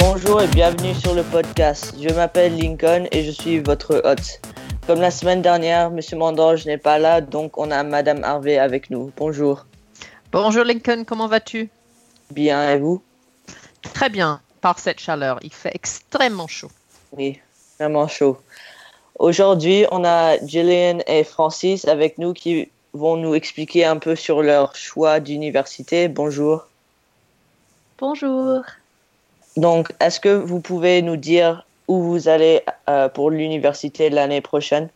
Bonjour et bienvenue sur le podcast. Je m'appelle Lincoln et je suis votre hôte. Comme la semaine dernière, Monsieur Mandange n'est pas là, donc on a Madame Harvey avec nous. Bonjour. Bonjour Lincoln, comment vas-tu? Bien, et vous? Très bien, par cette chaleur. Il fait extrêmement chaud. Oui, vraiment chaud. Aujourd'hui, on a Gillian et Francis avec nous qui vont nous expliquer un peu sur leur choix d'université. Bonjour. Bonjour. Donc, est-ce que vous pouvez nous dire où vous allez euh, pour l'université l'année prochaine?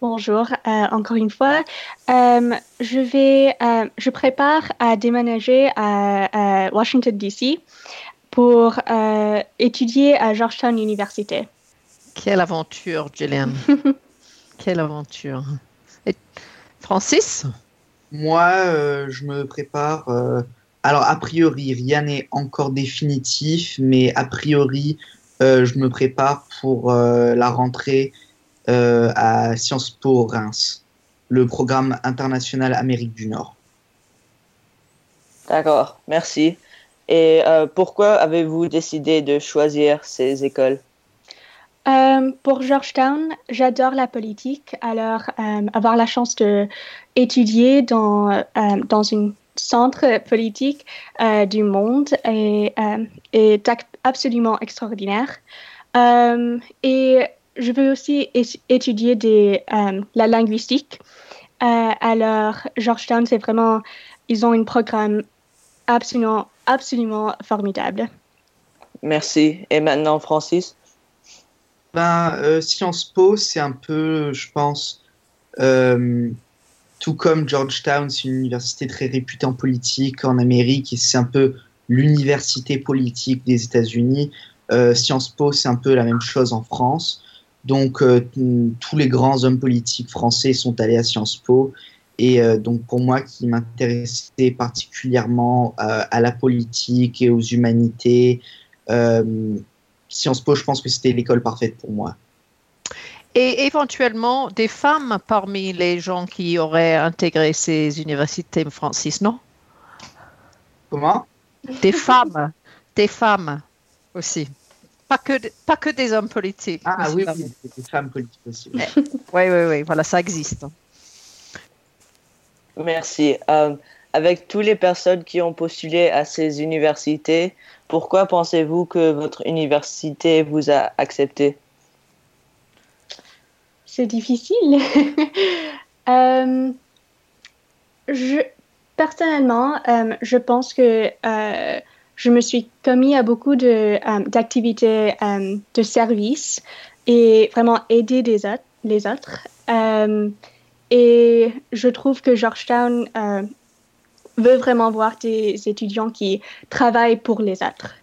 Bonjour, euh, encore une fois. Euh, je vais, euh, je prépare à déménager à, à Washington DC pour euh, étudier à Georgetown University. Quelle aventure, Gillian. Quelle aventure. Et Francis? Moi, euh, je me prépare. Alors, a priori, rien n'est encore définitif, mais a priori, euh, je me prépare pour euh, la rentrée euh, à Sciences Po Reims, le programme international Amérique du Nord. D'accord, merci. Et euh, pourquoi avez-vous décidé de choisir ces écoles? Euh, pour Georgetown, j'adore la politique, alors euh, avoir la chance de étudier dans, euh, dans un centre politique euh, du monde est, euh, est absolument extraordinaire. Euh, et je veux aussi étudier des, euh, la linguistique. Euh, alors, Georgetown, c'est vraiment, ils ont un programme absolument, absolument formidable. Merci. Et maintenant, Francis? Ben, euh, Sciences Po, c'est un peu, je pense, euh, tout comme Georgetown, c'est une université très réputée en politique en Amérique et c'est un peu l'université politique des États-Unis. Euh, Sciences Po, c'est un peu la même chose en France. Donc, euh, tous les grands hommes politiques français sont allés à Sciences Po. Et euh, donc, pour moi, qui m'intéressait particulièrement à la politique et aux humanités, Sciences Po, je pense que c'était l'école parfaite pour moi. Et éventuellement des femmes parmi les gens qui auraient intégré ces universités, Francis, non? Comment? Des femmes, des femmes aussi. Pas que, pas que des hommes politiques. Ah aussi, oui, oui, des femmes politiques aussi. oui. Oui, oui, oui, voilà, ça existe. Merci. Euh, avec toutes les personnes qui ont postulé à ces universités, pourquoi pensez-vous que votre université vous a accepté? C'est difficile. Euh, je, personnellement, euh, je pense que euh, je me suis commis à beaucoup de, euh, d'activités euh, de service et vraiment aider des autres, les autres. Euh, et je trouve que Georgetown euh, veut vraiment voir des étudiants qui travaillent pour les autres.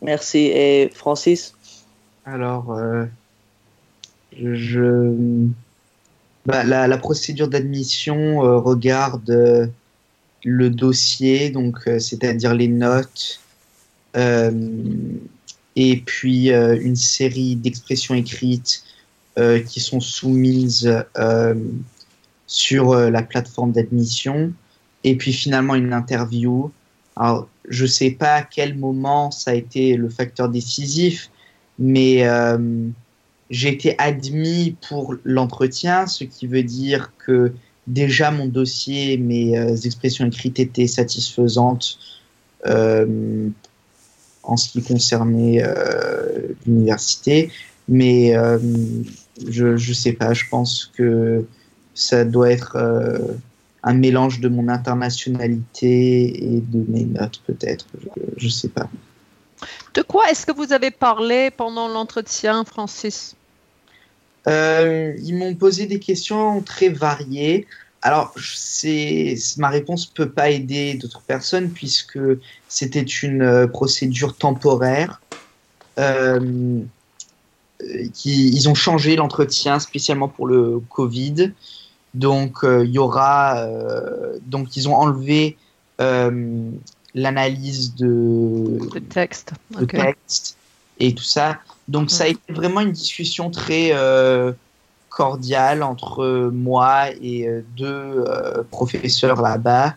Merci. Et Francis? Alors, euh, je, bah, la, procédure d'admission euh, regarde euh, le dossier, donc euh, c'est-à-dire les notes, et puis une série d'expressions écrites qui sont soumises sur la plateforme d'admission, et puis finalement une interview. Alors, je sais pas à quel moment ça a été le facteur décisif, mais j'ai été admis pour l'entretien, ce qui veut dire que déjà mon dossier, mes euh, expressions écrites étaient satisfaisantes euh, en ce qui concernait euh, l'université, mais je je sais pas, je pense que ça doit être un mélange de mon internationalité et de mes notes peut-être, je, je sais pas. De quoi est-ce que vous avez parlé pendant l'entretien, Francis? Euh, ils m'ont posé des questions très variées. Alors, c'est ma réponse peut pas aider d'autres personnes puisque c'était une euh, procédure temporaire. Euh, qui, ils ont changé l'entretien spécialement pour le Covid. Donc, il y aura. donc, ils ont enlevé l'analyse de, Le texte. de texte et tout ça. Donc ça a été vraiment une discussion très euh, cordiale entre moi et euh, deux euh, professeurs là-bas.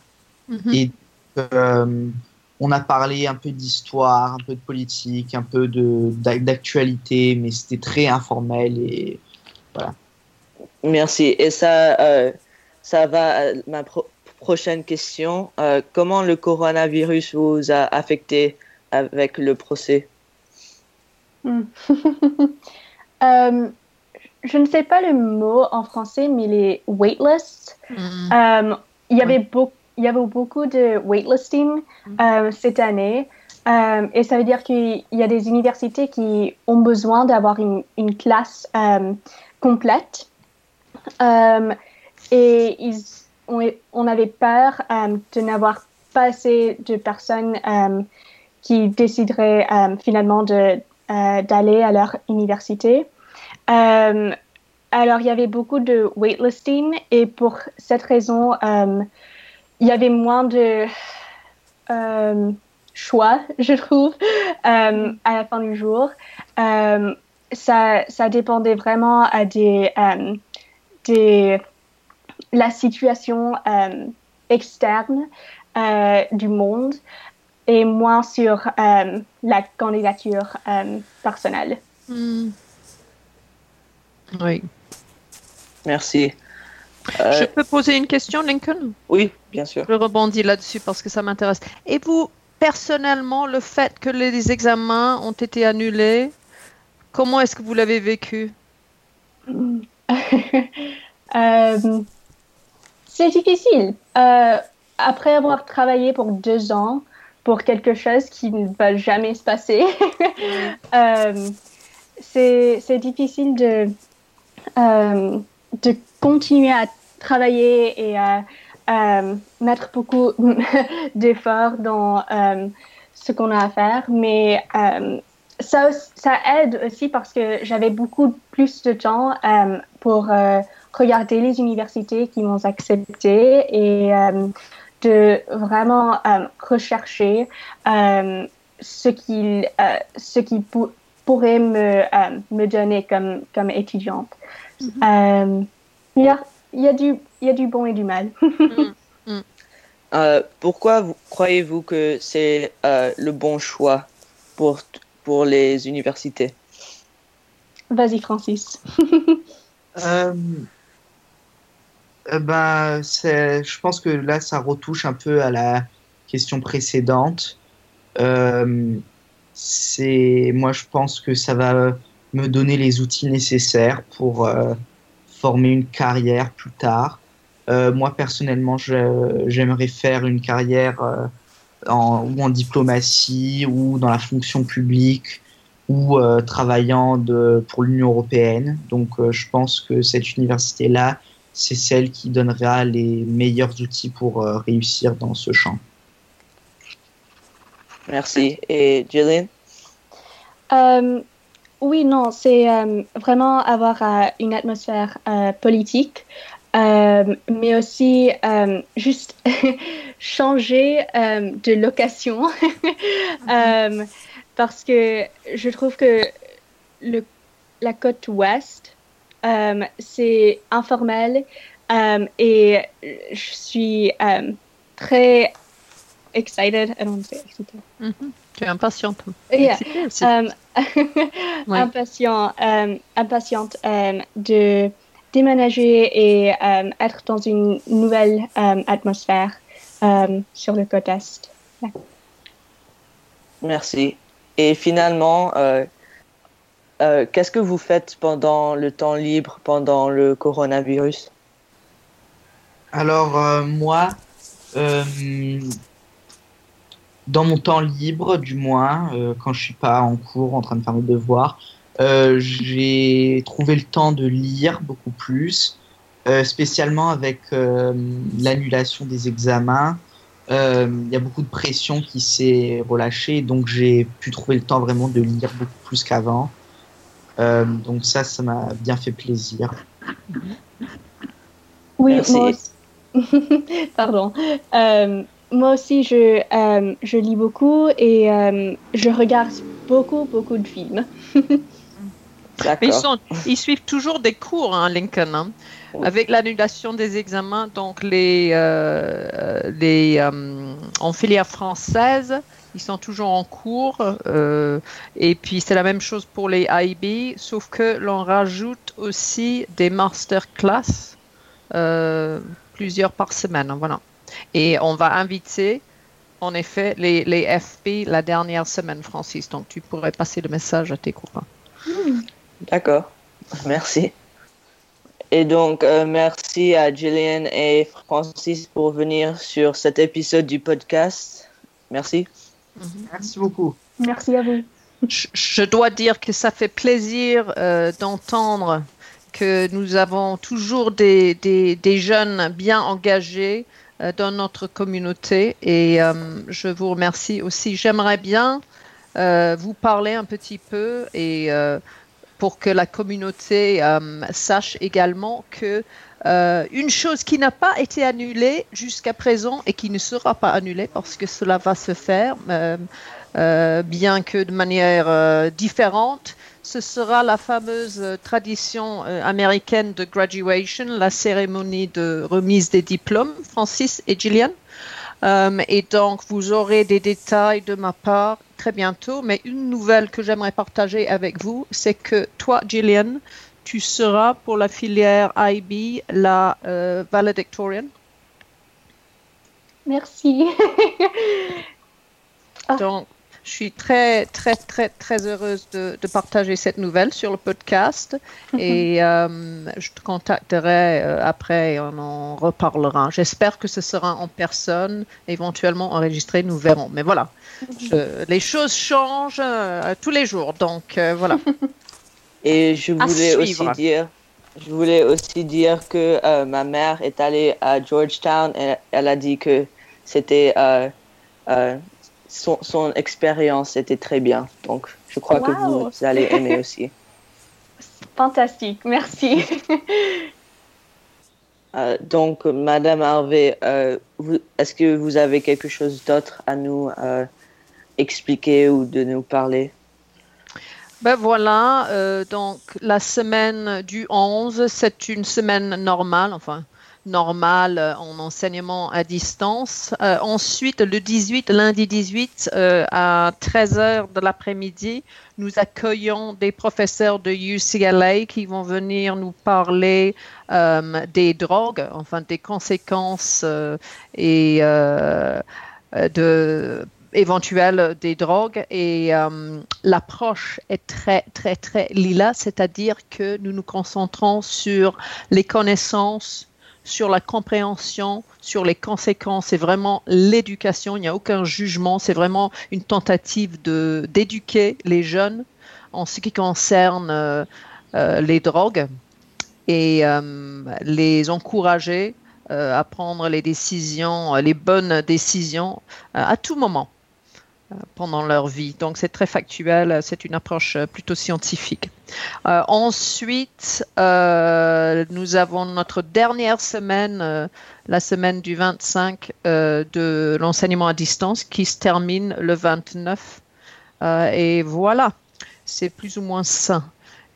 Mhm. Et euh, on a parlé un peu d'histoire, un peu de politique, un peu d'actualité, mais c'était très informel et voilà. Merci. Et ça, euh, ça va à ma prochaine question. Euh, comment le coronavirus vous a affecté avec le procès? Hmm. euh, Je ne sais pas le mot en français, mais les waitlists. Hmm. il y avait beaucoup il y avait beaucoup de waitlisting mm. cette année. et ça veut dire qu'il y a des universités qui ont besoin d'avoir une, une, classe complète euh, et ils, on, avait peur euh, de n'avoir pas assez de personnes euh, qui décideraient finalement d'aller à leur université. alors, il y avait beaucoup de waitlisting et pour cette raison, il y avait moins de choix, je trouve, à la fin du jour. ça, ça dépendait vraiment à des de la situation euh, externe euh, du monde et moins sur euh, la candidature personnelle. Hmm. Oui. Merci. Je peux poser une question, Lincoln? Oui, bien sûr. Je rebondis là-dessus parce que ça m'intéresse. Et vous, personnellement, le fait que les examens ont été annulés, comment est-ce que vous l'avez vécu? Euh, c'est difficile. Euh, après avoir travaillé pour deux ans pour quelque chose qui ne va jamais se passer, euh, c'est difficile de, de continuer à travailler et à mettre beaucoup d'efforts dans ce qu'on a à faire. Mais ça, ça aide aussi parce que j'avais beaucoup plus de temps pour regarder les universités qui m'ont accepté et euh, de vraiment euh, rechercher euh, ce qu'ils ce qui pourrait me, me donner comme, comme étudiante. Mm-hmm. Il y, a, y, a du, y a du bon et du mal. Mm. Mm. pourquoi croyez-vous que c'est le bon choix pour, pour les universités? Vas-y, Francis. Euh, ben, je pense que là, ça retouche un peu à la question précédente. Euh, moi, je pense que ça va me donner les outils nécessaires pour euh, former une carrière plus tard. moi, personnellement, j'aimerais faire une carrière en, ou en diplomatie ou dans la fonction publique ou travaillant de, pour l'Union européenne. Donc, je pense que cette université-là c'est celle qui donnera les meilleurs outils pour euh, réussir dans ce champ. Merci. Et Jillian? Euh, Oui, non, c'est euh, vraiment avoir une atmosphère politique, mais aussi juste changer de location, parce que je trouve que le, la côte ouest euh, c'est informel euh, et je suis euh, très excited. I don't say mm-hmm. Tu es impatiente. Yeah. Impatient, impatiente de déménager et être dans une nouvelle atmosphère sur le côte est. Merci. Et finalement, euh, qu'est-ce que vous faites pendant le temps libre, pendant le coronavirus? Alors, euh, moi, euh, dans mon temps libre, du moins, quand je suis pas en cours en train de faire mes devoirs, j'ai trouvé le temps de lire beaucoup plus, spécialement avec l'annulation des examens. Il y a beaucoup de pression qui s'est relâchée, donc j'ai pu trouver le temps vraiment de lire beaucoup plus qu'avant. Euh, donc ça, ça m'a bien fait plaisir. Oui, moi aussi. Pardon. Euh, moi aussi, je, euh, je lis beaucoup et je regarde beaucoup, beaucoup de films. ils, sont, ils, suivent toujours des cours, hein, Lincoln. Hein. avec l'annulation des examens, donc les, euh, les euh, en filière française, ils sont toujours en cours. euh, et puis c'est la même chose pour les IB, sauf que l'on rajoute aussi des masterclass, euh, plusieurs par semaine. Voilà. Et on va inviter, en effet, les, les FP la dernière semaine, Francis. Donc tu pourrais passer le message à tes copains. D'accord, merci. Et donc, euh, merci à Gillian et Francis pour venir sur cet épisode du podcast. Merci. Merci beaucoup. Merci à vous. Je, je dois dire que ça fait plaisir euh, d'entendre que nous avons toujours des, des, des jeunes bien engagés euh, dans notre communauté et euh, je vous remercie aussi. J'aimerais bien euh, vous parler un petit peu et euh, pour que la communauté euh, sache également que euh, une chose qui n'a pas été annulée jusqu'à présent et qui ne sera pas annulée parce que cela va se faire, euh, euh, bien que de manière différente, ce sera la fameuse tradition américaine de graduation, la cérémonie de remise des diplômes, Francis et Gillian. Et donc, vous aurez des détails de ma part très bientôt. Mais une nouvelle que j'aimerais partager avec vous, c'est que toi, Gillian, tu seras pour la filière IB la euh, valedictorian. Merci. Ah. Donc, je suis très, très, très, très heureuse de, de partager cette nouvelle sur le podcast et euh, je te contacterai euh, après et on en reparlera. J'espère que ce sera en personne, éventuellement enregistré, nous verrons. Mais voilà, je- les choses changent euh, tous les jours, donc euh, voilà. Et je voulais aussi dire, je voulais aussi dire que euh, ma mère est allée à Georgetown et elle a dit que c'était euh, euh, son, son expérience était très bien. Donc, je crois que vous allez aimer aussi. Fantastique. Merci. Euh, donc, Madame Harvey, euh, est-ce que vous avez quelque chose d'autre à nous euh, expliquer ou de nous parler? Ben voilà, euh, donc la semaine du 11, c'est une semaine normale, enfin normale euh, en enseignement à distance. Euh, ensuite, le 18, lundi 18, euh, à 13h de l'après-midi, nous accueillons des professeurs de UCLA qui vont venir nous parler des drogues, enfin des conséquences et de éventuelles des drogues et euh, l'approche est très très très lila, c'est-à-dire que nous nous concentrons sur les connaissances, sur la compréhension, sur les conséquences. C'est vraiment l'éducation. Il n'y a aucun jugement. C'est vraiment une tentative d'éduquer les jeunes en ce qui concerne euh, euh, les drogues et les encourager à prendre les décisions, les bonnes décisions à tout moment pendant leur vie. Donc c'est très factuel, euh, c'est une approche euh, plutôt scientifique. Euh, ensuite, euh, nous avons notre dernière semaine, euh, la semaine du 25 euh, de l'enseignement à distance qui se termine le 29. Euh, et voilà, c'est plus ou moins ça.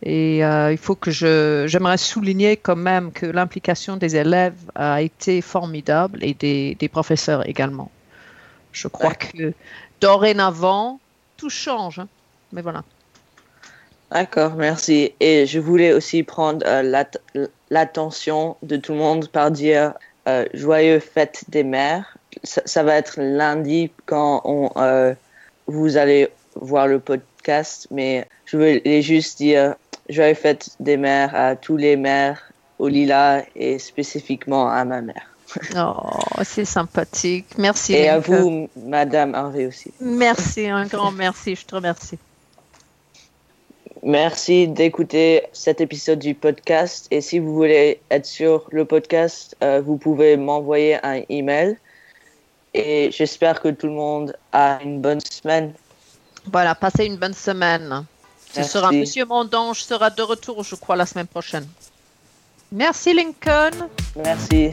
Et euh, il faut que je, j'aimerais souligner quand même que l'implication des élèves a été formidable et des, des professeurs également. Je crois que dorénavant, tout change. hein. Mais voilà. D'accord, merci. Et je voulais aussi prendre euh, l'at- l'attention de tout le monde par dire euh, joyeux fête des mères. Ça, ça va être lundi quand on, euh, vous allez voir le podcast, mais je voulais juste dire joyeux fête des mères à tous les mères au Lila et spécifiquement à ma mère. Oh, c'est sympathique. Merci. Et à vous, Madame Harvey aussi. Merci, un grand merci. Je te remercie. Merci d'écouter cet épisode du podcast. Et si vous voulez être sur le podcast, euh, vous pouvez m'envoyer un email. Et j'espère que tout le monde a une bonne semaine. Voilà, passez une bonne semaine. Ce Merci. sera Monsieur Mondange sera de retour, je crois, la semaine prochaine. Merci Lincoln. Merci.